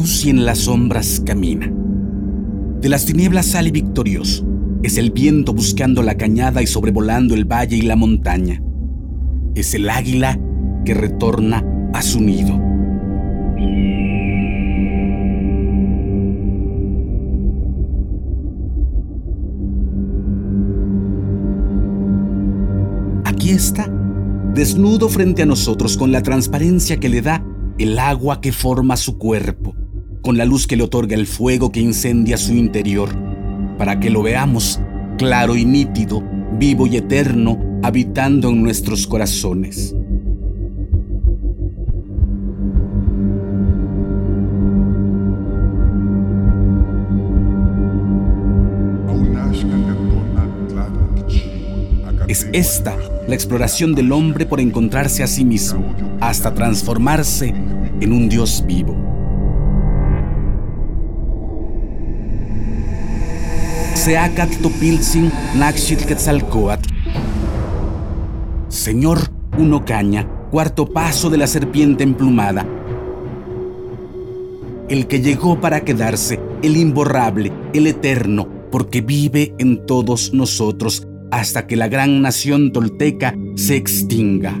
luz y en las sombras camina. De las tinieblas sale victorioso. Es el viento buscando la cañada y sobrevolando el valle y la montaña. Es el águila que retorna a su nido. Aquí está, desnudo frente a nosotros con la transparencia que le da el agua que forma su cuerpo, con la luz que le otorga el fuego que incendia su interior, para que lo veamos claro y nítido, vivo y eterno, habitando en nuestros corazones. Es esta la exploración del hombre por encontrarse a sí mismo, hasta transformarse en un Dios vivo. Señor Uno Caña, cuarto paso de la serpiente emplumada. El que llegó para quedarse, el imborrable, el eterno, porque vive en todos nosotros hasta que la gran nación tolteca se extinga.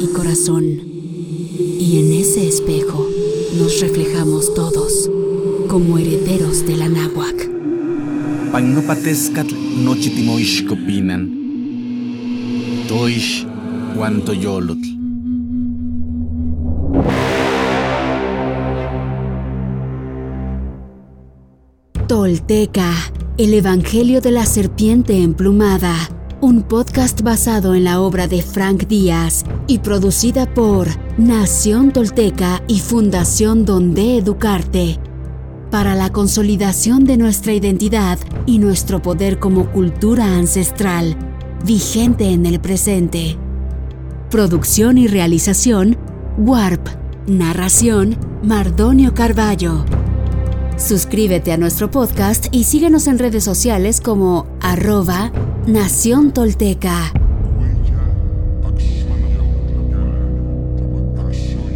y corazón. Y en ese espejo nos reflejamos todos como herederos de la náhuac. Pagnopatescatl nochitimoixcopinan. Toish guantoyolotl. Tolteca, el Evangelio de la Serpiente Emplumada, un podcast basado en la obra de Frank Díaz y producida por Nación Tolteca y Fundación Donde Educarte, para la consolidación de nuestra identidad y nuestro poder como cultura ancestral, vigente en el presente. Producción y realización, Warp. Narración, Mardonio Carballo. Suscríbete a nuestro podcast y síguenos en redes sociales como arroba Nación Tolteca.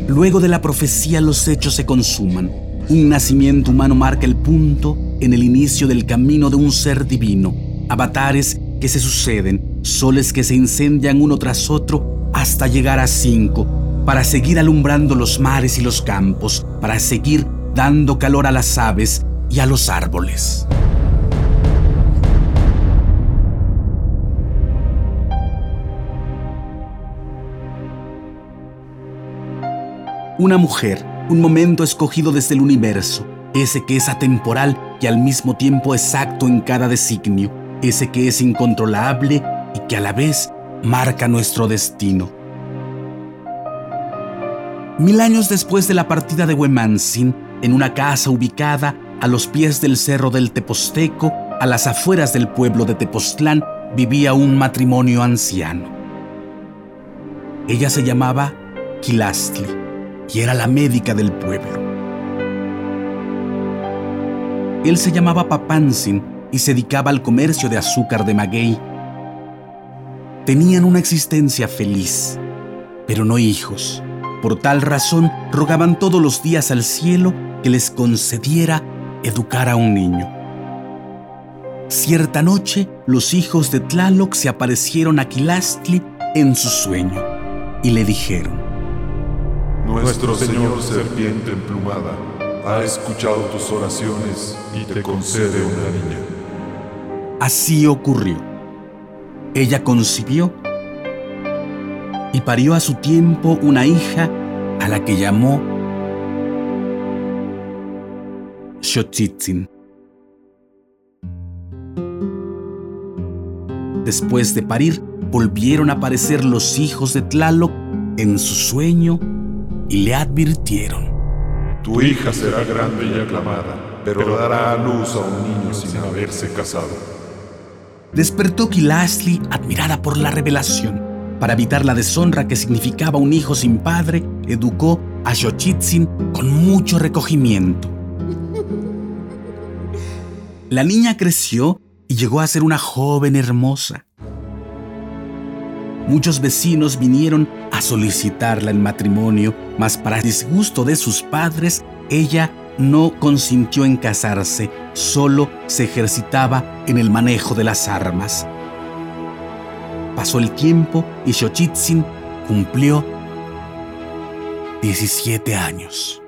Luego de la profecía los hechos se consuman. Un nacimiento humano marca el punto en el inicio del camino de un ser divino. Avatares que se suceden, soles que se incendian uno tras otro hasta llegar a cinco, para seguir alumbrando los mares y los campos, para seguir dando calor a las aves y a los árboles. Una mujer, un momento escogido desde el universo, ese que es atemporal y al mismo tiempo exacto en cada designio, ese que es incontrolable y que a la vez marca nuestro destino. Mil años después de la partida de Huemansin, en una casa ubicada a los pies del cerro del Teposteco, a las afueras del pueblo de Tepoztlán, vivía un matrimonio anciano. Ella se llamaba Quilastli y era la médica del pueblo. Él se llamaba Papansin y se dedicaba al comercio de azúcar de maguey. Tenían una existencia feliz, pero no hijos. Por tal razón rogaban todos los días al cielo que les concediera educar a un niño. Cierta noche, los hijos de Tlaloc se aparecieron a Quilastli en su sueño y le dijeron: Nuestro Señor Serpiente Emplumada ha escuchado tus oraciones y te concede una niña. Así ocurrió. Ella concibió y parió a su tiempo una hija a la que llamó después de parir, volvieron a aparecer los hijos de Tlaloc en su sueño y le advirtieron. Tu hija será grande y aclamada, pero dará a luz a un niño sin haberse casado. Despertó Kilashli admirada por la revelación. Para evitar la deshonra que significaba un hijo sin padre, educó a Xochitzin con mucho recogimiento. La niña creció y llegó a ser una joven hermosa. Muchos vecinos vinieron solicitarla en matrimonio, mas para disgusto de sus padres, ella no consintió en casarse, solo se ejercitaba en el manejo de las armas. Pasó el tiempo y Xochitzin cumplió 17 años.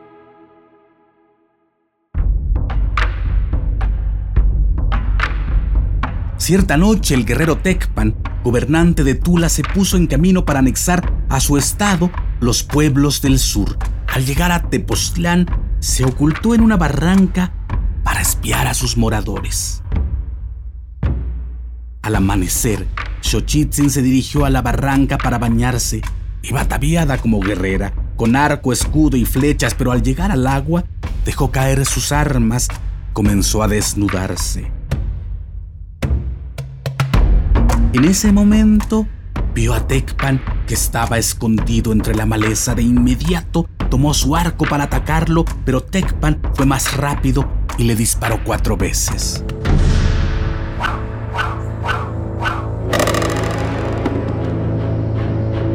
Cierta noche el guerrero Tecpan, gobernante de Tula, se puso en camino para anexar a su estado los pueblos del sur. Al llegar a Tepoztlán, se ocultó en una barranca para espiar a sus moradores. Al amanecer, Xochitzin se dirigió a la barranca para bañarse. Iba ataviada como guerrera, con arco, escudo y flechas, pero al llegar al agua, dejó caer sus armas, comenzó a desnudarse. En ese momento vio a Tecpan que estaba escondido entre la maleza. De inmediato tomó su arco para atacarlo, pero Tecpan fue más rápido y le disparó cuatro veces.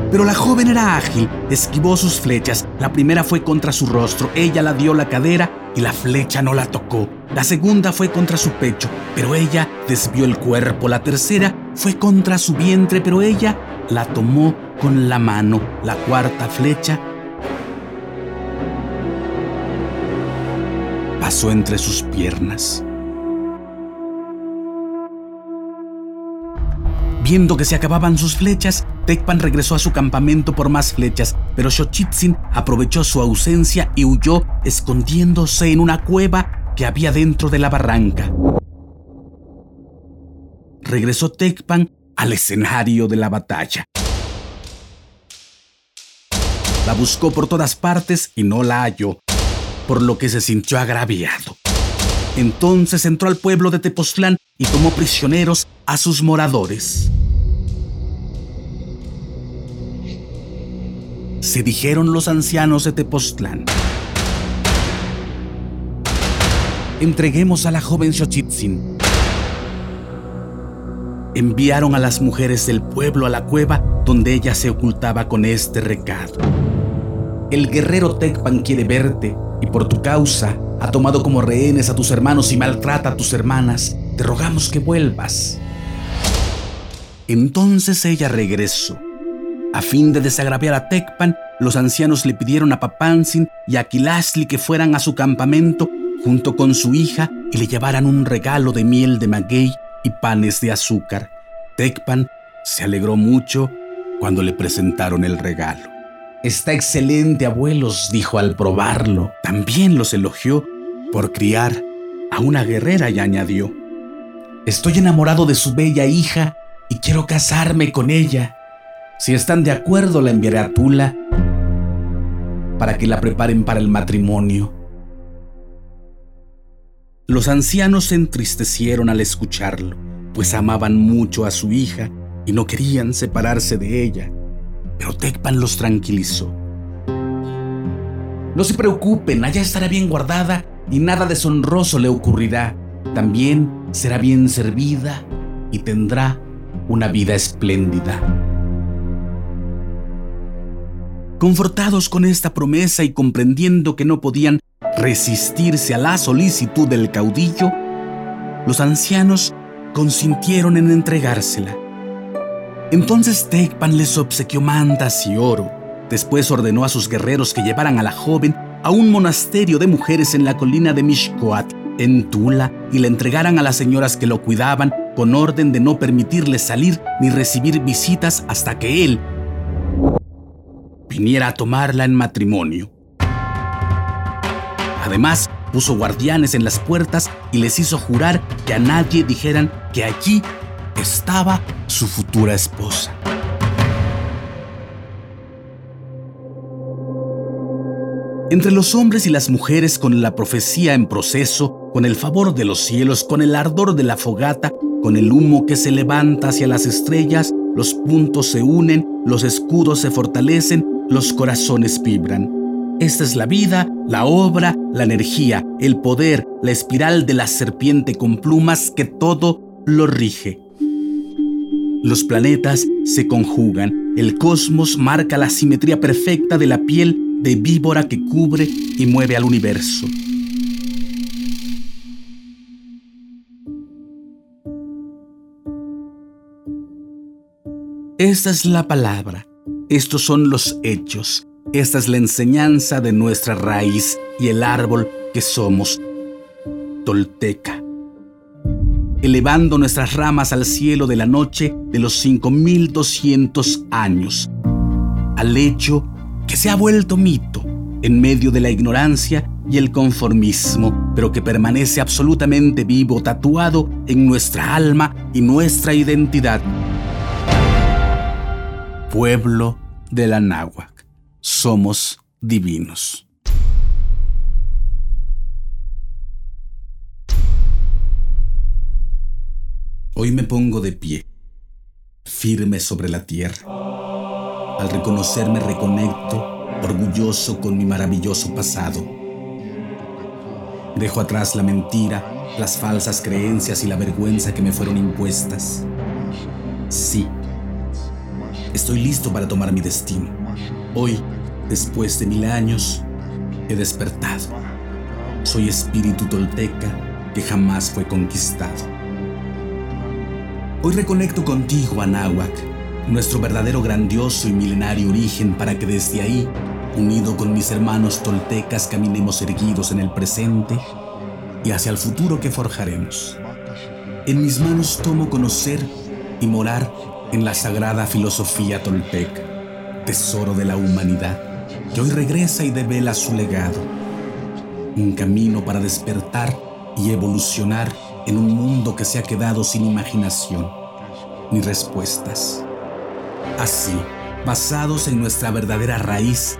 Pero la joven era ágil, esquivó sus flechas. La primera fue contra su rostro, ella la dio la cadera y la flecha no la tocó. La segunda fue contra su pecho, pero ella desvió el cuerpo. La tercera fue contra su vientre, pero ella la tomó con la mano. La cuarta flecha pasó entre sus piernas. Viendo que se acababan sus flechas, Tecpan regresó a su campamento por más flechas, pero Xochitzin aprovechó su ausencia y huyó escondiéndose en una cueva que había dentro de la barranca. Regresó Tecpan al escenario de la batalla. La buscó por todas partes y no la halló, por lo que se sintió agraviado. Entonces entró al pueblo de Tepoztlán y tomó prisioneros a sus moradores. Se dijeron los ancianos de Tepoztlán. Entreguemos a la joven Xochitzin. Enviaron a las mujeres del pueblo a la cueva donde ella se ocultaba con este recado. El guerrero Tecpan quiere verte y por tu causa ha tomado como rehenes a tus hermanos y maltrata a tus hermanas. Te rogamos que vuelvas. Entonces ella regresó. A fin de desagraviar a Tecpan, los ancianos le pidieron a Papansin y a Kilashli que fueran a su campamento junto con su hija y le llevaran un regalo de miel de maguey y panes de azúcar. Tecpan se alegró mucho cuando le presentaron el regalo. Está excelente, abuelos, dijo al probarlo. También los elogió por criar a una guerrera y añadió, Estoy enamorado de su bella hija y quiero casarme con ella. Si están de acuerdo, la enviaré a Tula para que la preparen para el matrimonio. Los ancianos se entristecieron al escucharlo, pues amaban mucho a su hija y no querían separarse de ella. Pero Tecpan los tranquilizó. No se preocupen, allá estará bien guardada y nada deshonroso le ocurrirá. También será bien servida y tendrá una vida espléndida. Confortados con esta promesa y comprendiendo que no podían resistirse a la solicitud del caudillo, los ancianos consintieron en entregársela. Entonces Tecpan les obsequió mantas y oro. Después ordenó a sus guerreros que llevaran a la joven a un monasterio de mujeres en la colina de Mishkoat, en Tula, y la entregaran a las señoras que lo cuidaban con orden de no permitirle salir ni recibir visitas hasta que él viniera a tomarla en matrimonio. Además, puso guardianes en las puertas y les hizo jurar que a nadie dijeran que allí estaba su futura esposa. Entre los hombres y las mujeres con la profecía en proceso, con el favor de los cielos, con el ardor de la fogata, con el humo que se levanta hacia las estrellas, los puntos se unen, los escudos se fortalecen, los corazones vibran. Esta es la vida, la obra, la energía, el poder, la espiral de la serpiente con plumas que todo lo rige. Los planetas se conjugan, el cosmos marca la simetría perfecta de la piel de víbora que cubre y mueve al universo. Esta es la palabra, estos son los hechos, esta es la enseñanza de nuestra raíz y el árbol que somos, Tolteca. Elevando nuestras ramas al cielo de la noche de los 5200 años, al hecho que se ha vuelto mito en medio de la ignorancia y el conformismo, pero que permanece absolutamente vivo, tatuado en nuestra alma y nuestra identidad. Pueblo de la náhuac, somos divinos. Hoy me pongo de pie, firme sobre la tierra al reconocerme reconecto, orgulloso con mi maravilloso pasado. Dejo atrás la mentira, las falsas creencias y la vergüenza que me fueron impuestas. Sí, estoy listo para tomar mi destino. Hoy, después de mil años, he despertado. Soy espíritu tolteca que jamás fue conquistado. Hoy reconecto contigo, Anáhuac nuestro verdadero grandioso y milenario origen para que desde ahí, unido con mis hermanos toltecas, caminemos erguidos en el presente y hacia el futuro que forjaremos. En mis manos tomo conocer y morar en la sagrada filosofía tolteca, tesoro de la humanidad, que hoy regresa y devela su legado. Un camino para despertar y evolucionar en un mundo que se ha quedado sin imaginación ni respuestas. Así, basados en nuestra verdadera raíz,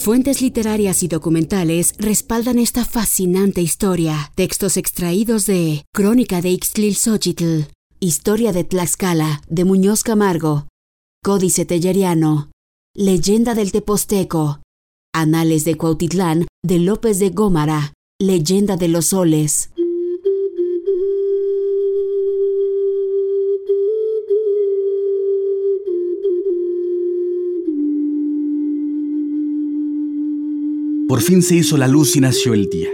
Fuentes literarias y documentales respaldan esta fascinante historia. Textos extraídos de Crónica de Ixtlilxochitl, Historia de Tlaxcala, de Muñoz Camargo, Códice Telleriano, Leyenda del Teposteco, Anales de Cuautitlán, de López de Gómara, Leyenda de los Soles. Por fin se hizo la luz y nació el día.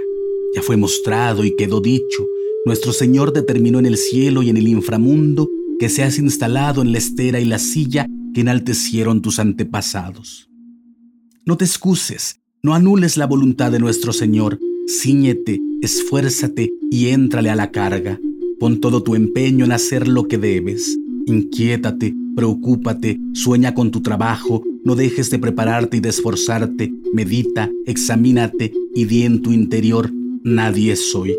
Ya fue mostrado y quedó dicho. Nuestro Señor determinó en el cielo y en el inframundo que seas instalado en la estera y la silla que enaltecieron tus antepasados. No te excuses, no anules la voluntad de nuestro Señor. Cíñete, esfuérzate y éntrale a la carga. Pon todo tu empeño en hacer lo que debes. Inquiétate, preocúpate, sueña con tu trabajo, no dejes de prepararte y de esforzarte, medita, examínate y di en tu interior, nadie soy.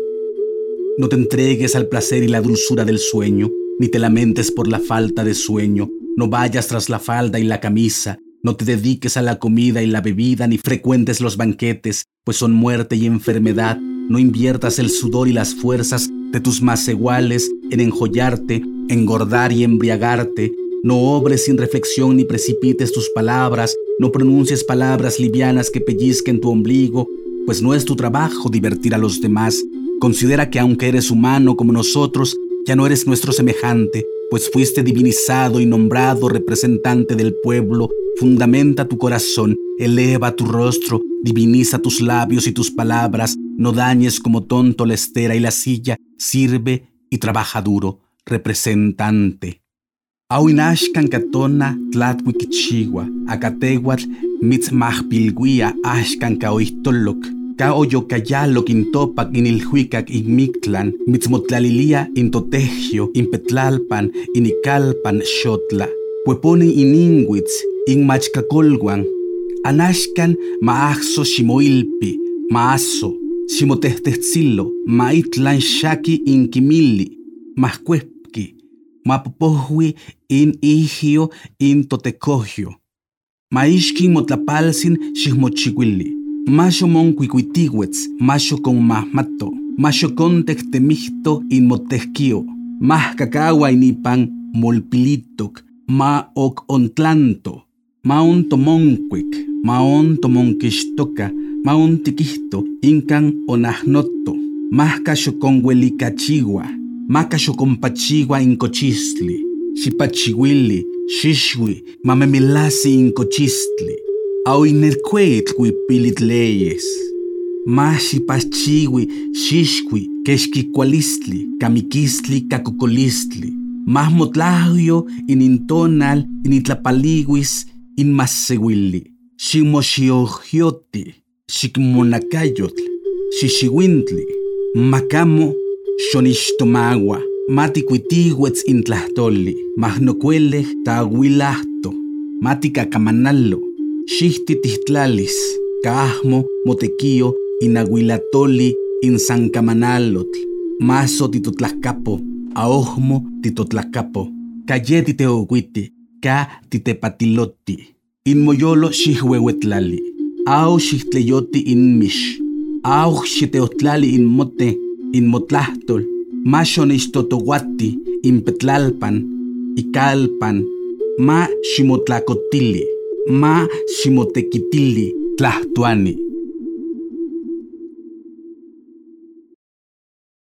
No te entregues al placer y la dulzura del sueño, ni te lamentes por la falta de sueño, no vayas tras la falda y la camisa, no te dediques a la comida y la bebida, ni frecuentes los banquetes, pues son muerte y enfermedad. No inviertas el sudor y las fuerzas de tus más iguales en enjollarte, engordar y embriagarte, no obres sin reflexión ni precipites tus palabras, no pronuncies palabras livianas que pellizquen tu ombligo, pues no es tu trabajo divertir a los demás. Considera que aunque eres humano como nosotros, ya no eres nuestro semejante, pues fuiste divinizado y nombrado representante del pueblo. Fundamenta tu corazón, eleva tu rostro, diviniza tus labios y tus palabras, no dañes como tonto la estera y la silla, sirve y trabaja duro, representante. Awinashkan katona tlatwikichiwa, akatehuatl mitzmahpilguia ashkan kaoihtolok, ka oyokayalo intopak inilhuicac inmictlan, mitzmotlalilia intotehio, impetlalpan, inikalpan xotla. Pueponen ininguitz, inmachkakolguan, anashkan maahso ximoilpi, maaso, ximotehtehtzilo, maitlan xaki inkimili, mahcuepki, mapopohwi in ihio in totecohio. Maishkin motlapalsin xihmochihuili. Masho mon cuicuitihuetz, masho con mahmato, masho con tehtemihto in motehkio, mah cacawa inipan molpilitok, ma ok ontlanto, ma on tomoncuic, ma on tomonquixtoca, ma on tiquihto, incan onahnoto, mah casho con huelicachiwa, mah casho con pachigua in cochistli, xipachihuili, xixwi, mamemilasi in cochistli, Auinercuetl huipilit leyes. Maxi pachiwi, xixqui, kexquicualistli, kamiquistli, cacocolistli. Más motlahio inintonal, initlapaliguis, inmassehuili. Ximoxiogioti, xicmonacayotl, xixihuintli. Macamo, xonixtomagua. Maticuitihuetz intlahtoli, mahnocueleh tahuilahto, maticacamanalo, xihti tihtlalis, kahmo, motequio, inahuilatoli, insancamanalotl, maso titotlahcapo, aohmo titotlahcapo, caye titeocuiti, ka titepatiloti, inmoyolo xihhuehuetlali, ao xihtlayoti inmish, ao xiteotlali inmote, inmotlahtol, maxo nixtotowati, impetlalpan, ikalpan, ma ximotlacotili ma ximotequitili tlahtuani.